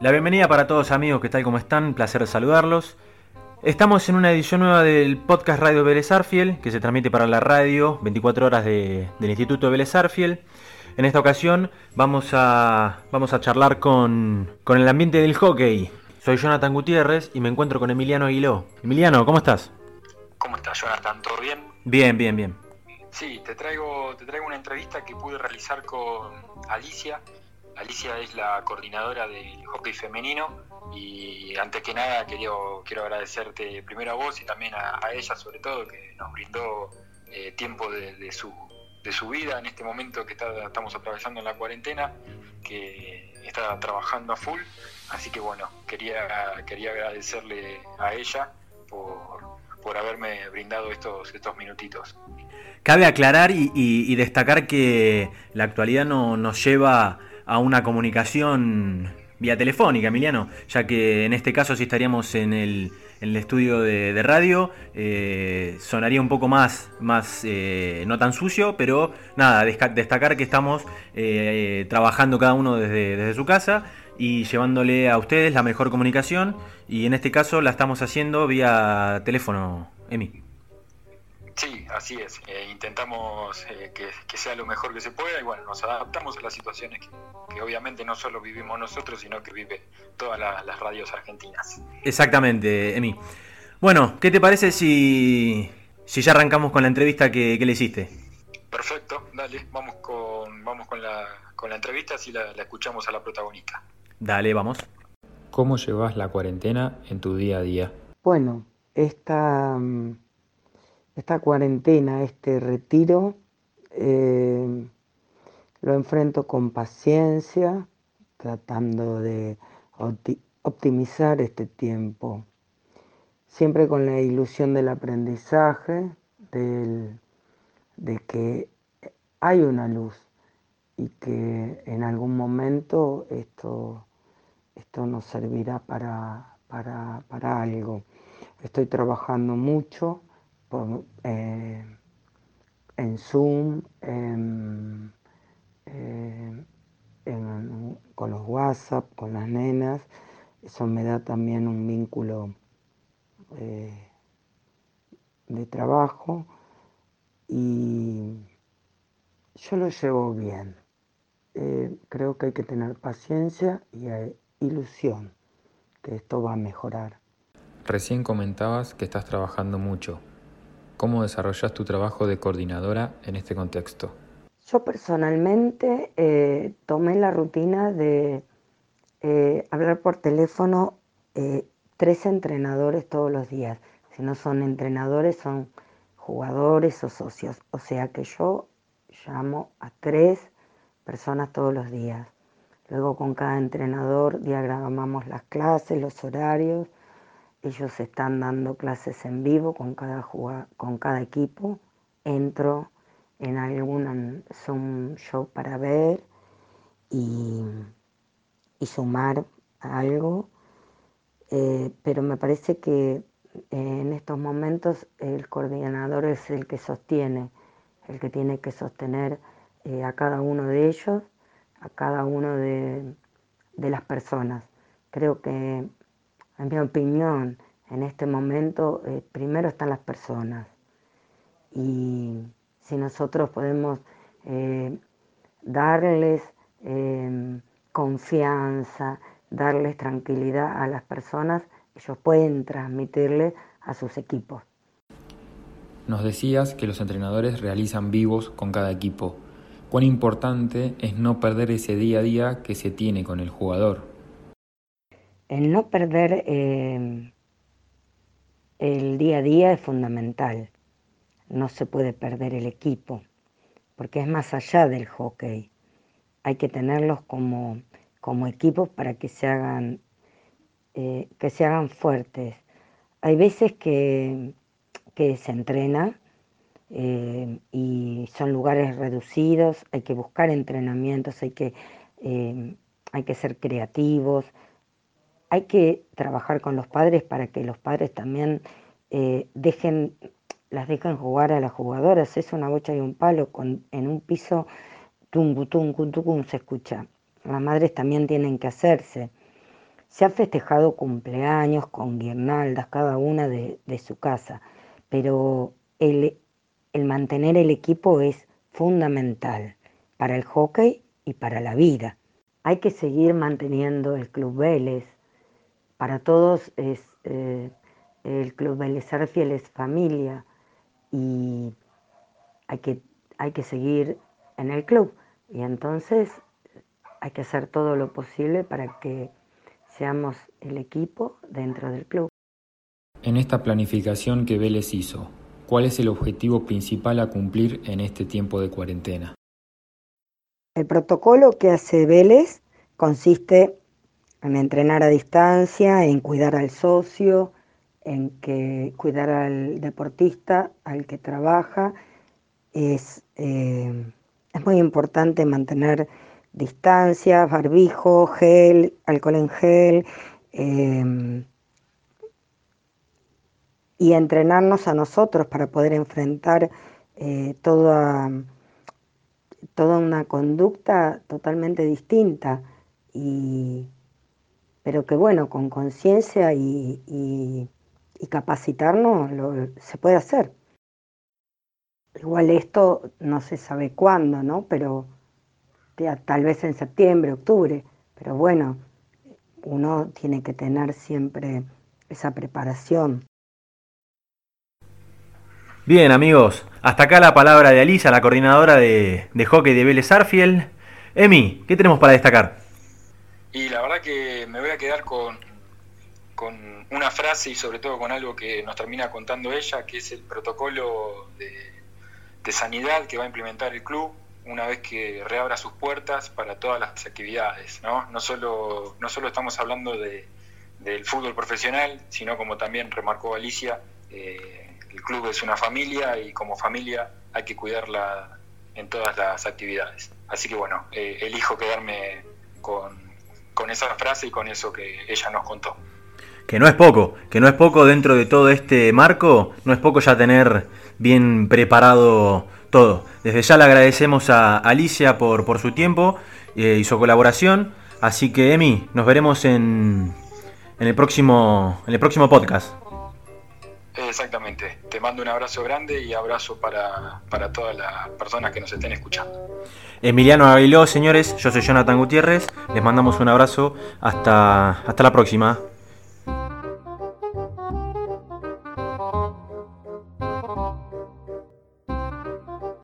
La bienvenida para todos amigos, ¿qué tal? ¿Cómo están? Placer saludarlos. Estamos en una edición nueva del podcast Radio Vélez Arfiel, que se transmite para la radio 24 horas del Instituto Vélez Arfiel. En esta ocasión vamos a, vamos a charlar con, con el ambiente del hockey. Soy Jonathan Gutiérrez y me encuentro con Emiliano Aguiló. Emiliano, ¿cómo estás? ¿Cómo estás, Jonathan? ¿Todo bien? Bien, bien, bien. Sí, te traigo, te traigo una entrevista que pude realizar con Alicia. Alicia es la coordinadora del hockey femenino y antes que nada quiero, quiero agradecerte primero a vos y también a, ella sobre todo que nos brindó eh, tiempo de, su, de su vida en este momento que estamos atravesando en la cuarentena, que está trabajando a full. Así que bueno, quería, quería agradecerle a ella por, por haberme brindado estos, estos minutitos. Cabe aclarar y, destacar que la actualidad no, nos lleva a una comunicación vía telefónica, Emiliano, ya que en este caso si estaríamos en el, estudio de, radio, eh, sonaría un poco más, más eh, no tan sucio, pero nada, destacar que estamos eh, trabajando cada uno desde, desde su casa y llevándole a ustedes la mejor comunicación y en este caso la estamos haciendo vía teléfono, Emi. Sí, así es. Eh, intentamos eh, que, sea lo mejor que se pueda y bueno, nos adaptamos a las situaciones que, obviamente no solo vivimos nosotros, sino que vive todas las radios argentinas. Exactamente, Emi. Bueno, ¿qué te parece si, si ya arrancamos con la entrevista que, le hiciste? Perfecto, dale, vamos con, vamos con, la, con la entrevista si la, la escuchamos a la protagonista. Dale, vamos. ¿Cómo llevas la cuarentena en tu día a día? Bueno, esta mm, esta cuarentena, este retiro, eh, lo enfrento con paciencia, tratando de optimizar este tiempo, siempre con la ilusión del aprendizaje, de que hay una luz y que en algún momento esto, esto nos servirá para, para, para algo. Estoy trabajando mucho eh, en Zoom, con los WhatsApp, con las nenas. Eso me da también un vínculo eh, de trabajo y yo lo llevo bien. Eh, creo que hay que tener paciencia y ilusión que esto va a mejorar. Recién comentabas que estás trabajando mucho. ¿Cómo desarrollas tu trabajo de coordinadora en este contexto? Yo personalmente eh, tomé la rutina de eh, hablar por teléfono eh, tres entrenadores todos los días. Si no son entrenadores, son jugadores o socios. O sea que yo llamo a tres personas todos los días. Luego con cada entrenador diagramamos las clases, los horarios ellos están dando clases en vivo con cada, con cada equipo. Entro en algún Zoom show para ver y, sumar algo. Eh, pero me parece que en estos momentos el coordinador es el que sostiene, el que tiene que sostener eh, a cada uno de ellos, a cada uno de, de las personas. Creo que en mi opinión, en este momento eh, primero están las personas y si nosotros podemos eh, darles em, confianza, darles tranquilidad a las personas, ellos pueden transmitirle a sus equipos. Nos decías que los entrenadores realizan vivos con cada equipo. ¿Cuán importante es no perder ese día a día que se tiene con el jugador? El no perder eh, el día a día es fundamental. No se puede perder el equipo, porque es más allá del hockey. Hay que tenerlos como, como equipos para que se hagan, eh, que se hagan fuertes. Hay veces que, que se entrena eh, y son lugares reducidos, hay que buscar entrenamientos, hay que, hay que ser creativos, hay que trabajar con los padres para que los padres también eh, dejen, las dejen jugar a las jugadoras. Es una bocha y un palo, con, en un piso tungu, tungu, tungu, se escucha. Las madres también tienen que hacerse. Se ha festejado cumpleaños con guirnaldas, cada una de, su casa, pero el, el mantener el equipo es fundamental para el hockey y para la vida. Hay que seguir manteniendo el Club Vélez. Para todos es, eh, el Club Vélez Arfiel es familia y hay que, hay que seguir en el club. Y entonces hay que hacer todo lo posible para que seamos el equipo dentro del club. En esta planificación que Vélez hizo, ¿cuál es el objetivo principal a cumplir en este tiempo de cuarentena? El protocolo que hace Vélez consiste en entrenar a distancia, en cuidar al socio, en que cuidar al deportista, al que trabaja. Es, eh, es muy importante mantener distancia, barbijo, gel, alcohol en gel, em, y entrenarnos a nosotros para poder enfrentar eh, toda, toda una conducta totalmente distinta, y, pero que bueno, con conciencia y, y, capacitarnos se puede hacer. Igual esto no se sabe cuándo, ¿no? Pero tal vez en septiembre, octubre, pero bueno, uno tiene que tener siempre esa preparación. Bien amigos, hasta acá la palabra de Alisa, la coordinadora de, hockey de Vélez Arfiel. Emi, ¿qué tenemos para destacar? Y la verdad que me voy a quedar con, con una frase y sobre todo con algo que nos termina contando ella, que es el protocolo de, de sanidad que va a implementar el club una vez que reabra sus puertas para todas las actividades. No, no, solo, no solo estamos hablando de, del fútbol profesional, sino como también remarcó Alicia, eh, el club es una familia y como familia hay que cuidarla en todas las actividades. Así que bueno, eh, elijo quedarme con, con esa frase y con eso que ella nos contó. Que no es poco, que no es poco dentro de todo este marco, no es poco ya tener bien preparado todo. Desde ya le agradecemos a Alicia por, por su tiempo eh, y su colaboración. Así que, Emi, nos veremos en, en, el, próximo, en el próximo podcast. Exactamente. Te mando un abrazo grande y abrazo para, para todas las personas que nos estén escuchando. Emiliano Aguiló, señores, yo soy Jonathan Gutiérrez. Les mandamos un abrazo. Hasta, hasta la próxima.